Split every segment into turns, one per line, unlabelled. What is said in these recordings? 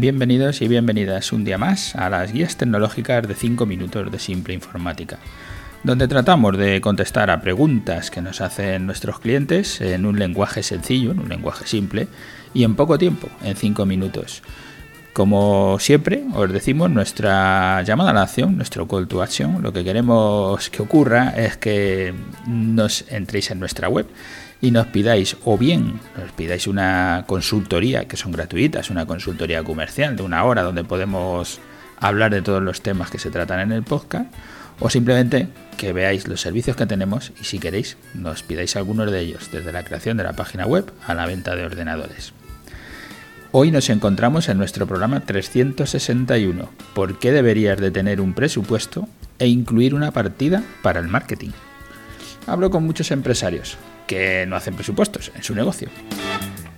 Bienvenidos y bienvenidas un día más a las guías tecnológicas de 5 minutos de simple informática, donde tratamos de contestar a preguntas que nos hacen nuestros clientes en un lenguaje sencillo, en un lenguaje simple y en poco tiempo, en 5 minutos. Como siempre, os decimos nuestra llamada a la acción, nuestro call to action. Lo que queremos que ocurra es que nos entréis en nuestra web y nos pidáis, o bien nos pidáis una consultoría, que son gratuitas, una consultoría comercial de una hora donde podemos hablar de todos los temas que se tratan en el podcast, o simplemente que veáis los servicios que tenemos y si queréis nos pidáis algunos de ellos, desde la creación de la página web a la venta de ordenadores. Hoy nos encontramos en nuestro programa 361. ¿Por qué deberías de tener un presupuesto e incluir una partida para el marketing? Hablo con muchos empresarios que no hacen presupuestos en su negocio.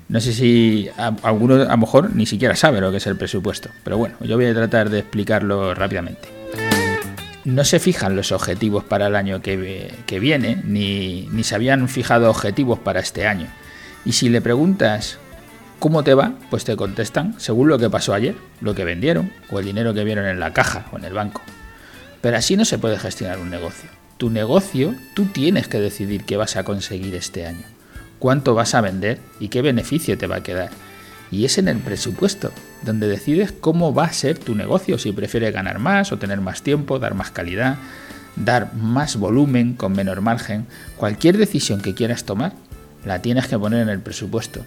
No sé si alguno a lo mejor ni siquiera sabe lo que es el presupuesto, pero bueno, yo voy a tratar de explicarlo rápidamente. No se fijan los objetivos para el año que, viene, ni, ni se habían fijado objetivos para este año. Y si le preguntas ¿Cómo te va? Pues te contestan según lo que pasó ayer, lo que vendieron o el dinero que vieron en la caja o en el banco. Pero así no se puede gestionar un negocio. Tu negocio, tú tienes que decidir qué vas a conseguir este año, cuánto vas a vender y qué beneficio te va a quedar. Y es en el presupuesto, donde decides cómo va a ser tu negocio, si prefieres ganar más o tener más tiempo, dar más calidad, dar más volumen con menor margen. Cualquier decisión que quieras tomar, la tienes que poner en el presupuesto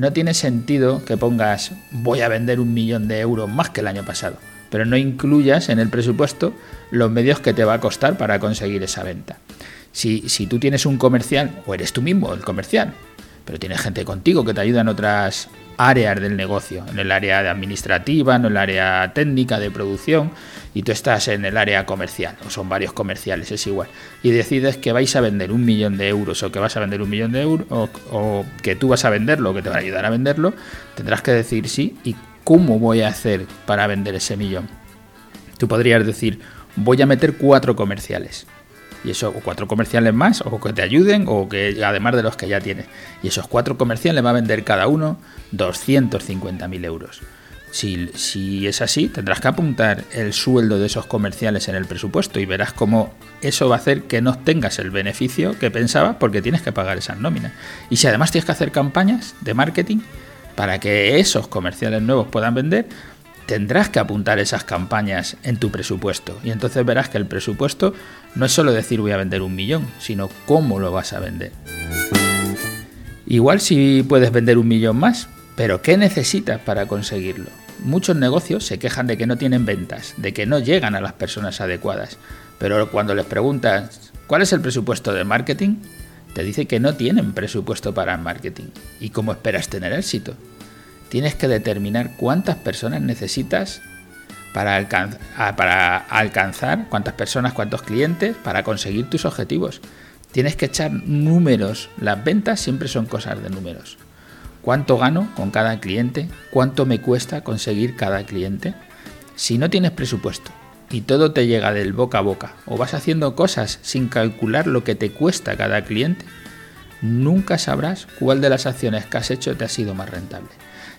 no tiene sentido que pongas voy a vender un millón de euros más que el año pasado, pero no incluyas en el presupuesto los medios que te va a costar para conseguir esa venta. Si, si tú tienes un comercial, o eres tú mismo el comercial, pero tienes gente contigo que te ayuda en otras áreas del negocio, en el área administrativa, en el área técnica de producción, y tú estás en el área comercial, o son varios comerciales, es igual, y decides que vais a vender un millón de euros o que vas a vender un millón de euros, o, que tú vas a venderlo, o que te va a ayudar a venderlo, tendrás que decir sí y cómo voy a hacer para vender ese millón. Tú podrías decir, voy a meter cuatro comerciales y eso, o cuatro comerciales más, o que te ayuden, o que además de los que ya tienes. Y esos cuatro comerciales va a vender cada uno 250.000 euros. Si, si, es así, tendrás que apuntar el sueldo de esos comerciales en el presupuesto y verás cómo eso va a hacer que no tengas el beneficio que pensabas porque tienes que pagar esas nóminas. Y si además tienes que hacer campañas de marketing para que esos comerciales nuevos puedan vender, tendrás que apuntar esas campañas en tu presupuesto. Y entonces verás que el presupuesto no es solo decir voy a vender un millón, sino cómo lo vas a vender. Igual si puedes vender un millón más, pero ¿qué necesitas para conseguirlo? Muchos negocios se quejan de que no tienen ventas, de que no llegan a las personas adecuadas, pero cuando les preguntas ¿cuál es el presupuesto de marketing? Te dice que no tienen presupuesto para el marketing. ¿Y cómo esperas tener éxito? Tienes que determinar cuántas personas necesitas para, alcanzar, cuántas personas, cuántos clientes, para conseguir tus objetivos. Tienes que echar números. Las ventas siempre son cosas de números. ¿Cuánto gano con cada cliente? ¿Cuánto me cuesta conseguir cada cliente? Si no tienes presupuesto y todo te llega del boca a boca o vas haciendo cosas sin calcular lo que te cuesta cada cliente, nunca sabrás cuál de las acciones que has hecho te ha sido más rentable.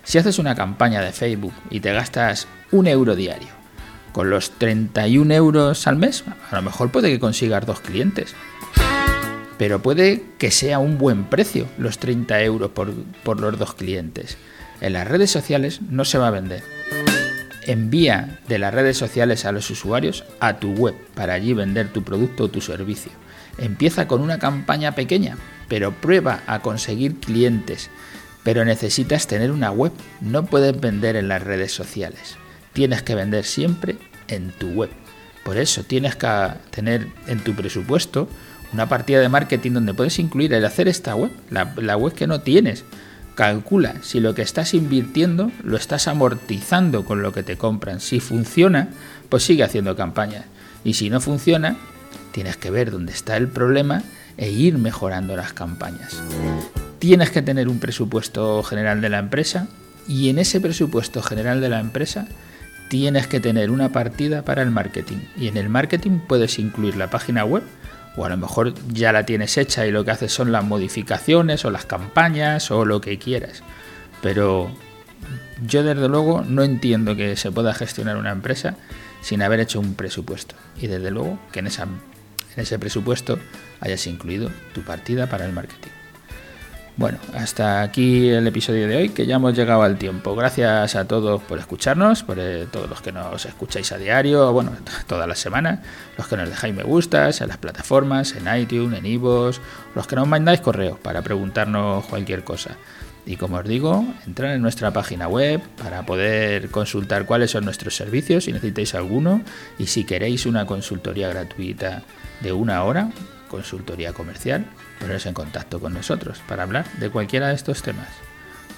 Si haces una campaña de Facebook y te gastas un euro diario, con los 31 euros al mes, a lo mejor puede que consigas dos clientes. Pero puede que sea un buen precio los 30 euros por, por los dos clientes. En las redes sociales no se va a vender. Envía de las redes sociales a los usuarios a tu web para allí vender tu producto o tu servicio. Empieza con una campaña pequeña, pero prueba a conseguir clientes pero necesitas tener una web, no puedes vender en las redes sociales. Tienes que vender siempre en tu web. Por eso tienes que tener en tu presupuesto una partida de marketing donde puedes incluir el hacer esta web, la, web que no tienes. Calcula si lo que estás invirtiendo lo estás amortizando con lo que te compran. Si funciona, pues sigue haciendo campañas. Y si no funciona, tienes que ver dónde está el problema e ir mejorando las campañas tienes que tener un presupuesto general de la empresa y en ese presupuesto general de la empresa tienes que tener una partida para el marketing. Y en el marketing puedes incluir la página web o a lo mejor ya la tienes hecha y lo que haces son las modificaciones o las campañas o lo que quieras. Pero Yo desde luego no entiendo que se pueda gestionar una empresa sin haber hecho un presupuesto. Y desde luego que en, en ese presupuesto hayas incluido tu partida para el marketing. Bueno, hasta aquí el episodio de hoy, que ya hemos llegado al tiempo. Gracias a todos por escucharnos, por eh, todos los que nos escucháis a diario, bueno, todas las semanas, los que nos dejáis me gustas en las plataformas, en iTunes, en iVoox, los que nos mandáis correos para preguntarnos cualquier cosa. Y como os digo, entrar en nuestra página web para poder consultar cuáles son nuestros servicios, si necesitáis alguno, y si queréis una consultoría gratuita de una hora, consultoría comercial, poneros en contacto con nosotros para hablar de cualquiera de estos temas.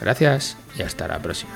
Gracias y hasta la próxima.